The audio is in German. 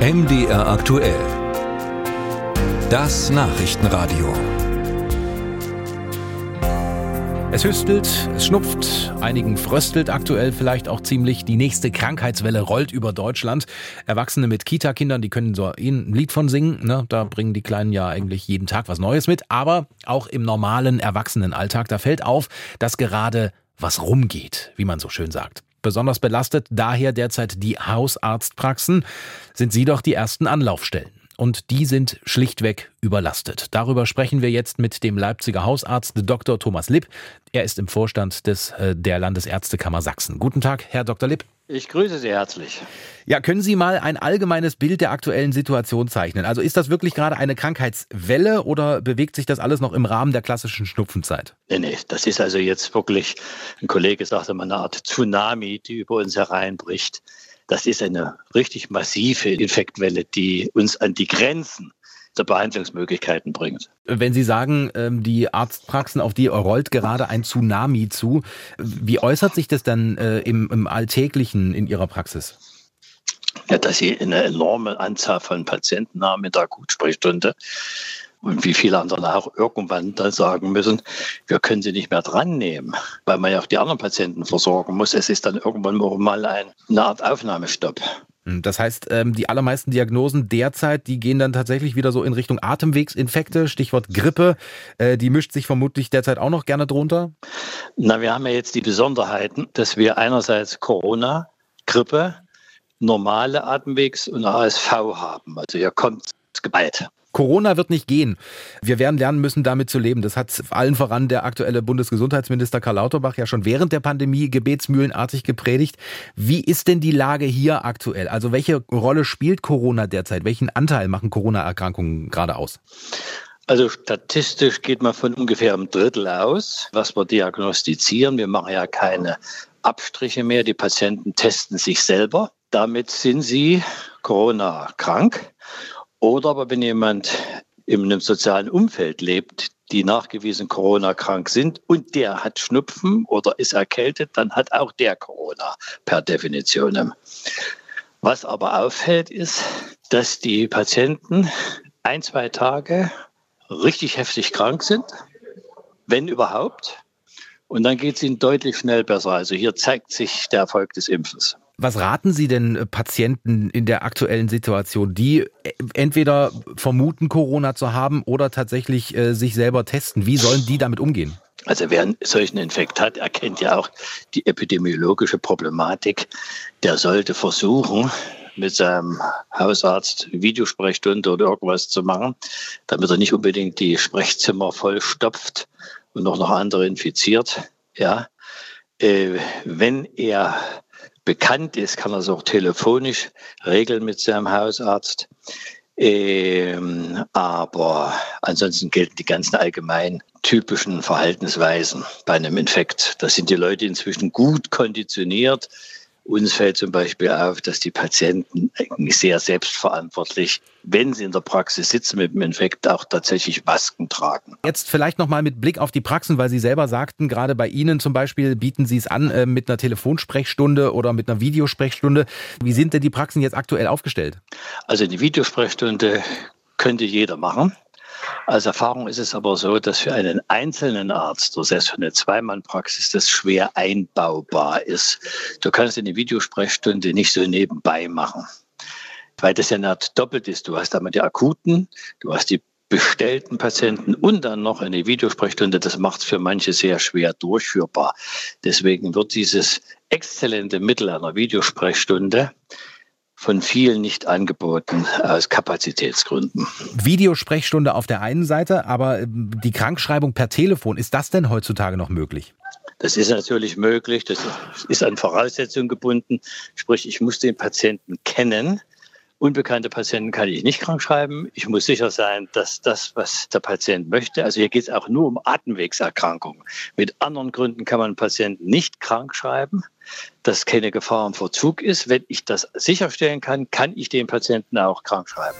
MDR aktuell. Das Nachrichtenradio. Es hüstelt, es schnupft, einigen fröstelt aktuell vielleicht auch ziemlich. Die nächste Krankheitswelle rollt über Deutschland. Erwachsene mit Kita-Kindern, die können so ein Lied von singen. Ne? Da bringen die Kleinen ja eigentlich jeden Tag was Neues mit. Aber auch im normalen Erwachsenenalltag, da fällt auf, dass gerade was rumgeht, wie man so schön sagt. Besonders belastet daher derzeit die Hausarztpraxen. Sind sie doch die ersten Anlaufstellen und die sind schlichtweg überlastet. Darüber sprechen wir jetzt mit dem Leipziger Hausarzt Dr. Thomas Lipp. Er ist im Vorstand des, äh, der Landesärztekammer Sachsen. Guten Tag, Herr Dr. Lipp. Ich grüße Sie herzlich. Ja, können Sie mal ein allgemeines Bild der aktuellen Situation zeichnen? Also ist das wirklich gerade eine Krankheitswelle oder bewegt sich das alles noch im Rahmen der klassischen Schnupfenzeit? Nee, nee, das ist also jetzt wirklich, ein Kollege sagte mal, eine Art Tsunami, die über uns hereinbricht. Das ist eine richtig massive Infektwelle, die uns an die Grenzen der Behandlungsmöglichkeiten bringt. Wenn Sie sagen, ähm, die Arztpraxen, auf die rollt gerade ein Tsunami zu, wie äußert sich das dann äh, im, im Alltäglichen in Ihrer Praxis? Ja, dass Sie eine enorme Anzahl von Patienten haben in der Akutsprechstunde und wie viele andere auch irgendwann dann sagen müssen, wir können sie nicht mehr dran nehmen, weil man ja auch die anderen Patienten versorgen muss. Es ist dann irgendwann mal eine Art Aufnahmestopp. Hm, das heißt, ähm, die allermeisten Diagnosen derzeit, die gehen dann tatsächlich wieder so in Richtung Atemwegsinfekte, Stichwort Grippe. Äh, die mischt sich vermutlich derzeit auch noch gerne drunter. Na, wir haben ja jetzt die Besonderheiten, dass wir einerseits Corona, Grippe, normale Atemwegs- und ASV haben. Also hier kommt es geballt. Corona wird nicht gehen. Wir werden lernen müssen, damit zu leben. Das hat allen voran der aktuelle Bundesgesundheitsminister Karl Lauterbach ja schon während der Pandemie gebetsmühlenartig gepredigt. Wie ist denn die Lage hier aktuell? Also welche Rolle spielt Corona derzeit? Welchen Anteil machen Corona-Erkrankungen gerade aus? Also statistisch geht man von ungefähr einem Drittel aus, was wir diagnostizieren. Wir machen ja keine Abstriche mehr. Die Patienten testen sich selber. Damit sind sie Corona krank oder aber wenn jemand in einem sozialen Umfeld lebt, die nachgewiesen Corona-krank sind und der hat Schnupfen oder ist erkältet, dann hat auch der Corona per Definition. Was aber auffällt, ist, dass die Patienten ein, zwei Tage richtig heftig krank sind, wenn überhaupt. Und dann geht es ihnen deutlich schnell besser. Also hier zeigt sich der Erfolg des Impfens. Was raten Sie denn äh, Patienten in der aktuellen Situation, die äh, entweder vermuten, Corona zu haben oder tatsächlich äh, sich selber testen? Wie sollen die damit umgehen? Also wer einen solchen Infekt hat, erkennt ja auch die epidemiologische Problematik. Der sollte versuchen, mit seinem Hausarzt Videosprechstunde oder irgendwas zu machen, damit er nicht unbedingt die Sprechzimmer vollstopft und noch noch andere infiziert. Ja, äh, wenn er bekannt ist, kann er es auch telefonisch regeln mit seinem Hausarzt. Ähm, aber ansonsten gelten die ganzen allgemeinen typischen Verhaltensweisen bei einem Infekt. Da sind die Leute inzwischen gut konditioniert. Uns fällt zum Beispiel auf, dass die Patienten eigentlich sehr selbstverantwortlich, wenn sie in der Praxis sitzen mit dem Infekt, auch tatsächlich Masken tragen. Jetzt vielleicht nochmal mit Blick auf die Praxen, weil Sie selber sagten, gerade bei Ihnen zum Beispiel bieten Sie es an äh, mit einer Telefonsprechstunde oder mit einer Videosprechstunde. Wie sind denn die Praxen jetzt aktuell aufgestellt? Also eine Videosprechstunde könnte jeder machen. Als Erfahrung ist es aber so, dass für einen einzelnen Arzt, das heißt für eine Zweimannpraxis, das schwer einbaubar ist. Du kannst eine Videosprechstunde nicht so nebenbei machen, weil das ja nicht doppelt ist. Du hast einmal die akuten, du hast die bestellten Patienten und dann noch eine Videosprechstunde, das macht es für manche sehr schwer durchführbar. Deswegen wird dieses exzellente Mittel einer Videosprechstunde von vielen nicht angeboten aus Kapazitätsgründen. Videosprechstunde auf der einen Seite, aber ähm, die Krankschreibung per Telefon, ist das denn heutzutage noch möglich? Das ist natürlich möglich, das ist an Voraussetzungen gebunden. Sprich, ich muss den Patienten kennen. Unbekannte Patienten kann ich nicht krank schreiben. Ich muss sicher sein, dass das, was der Patient möchte, also hier geht es auch nur um Atemwegserkrankungen. Mit anderen Gründen kann man Patienten nicht krank schreiben, dass keine Gefahr im Verzug ist. Wenn ich das sicherstellen kann, kann ich den Patienten auch krank schreiben.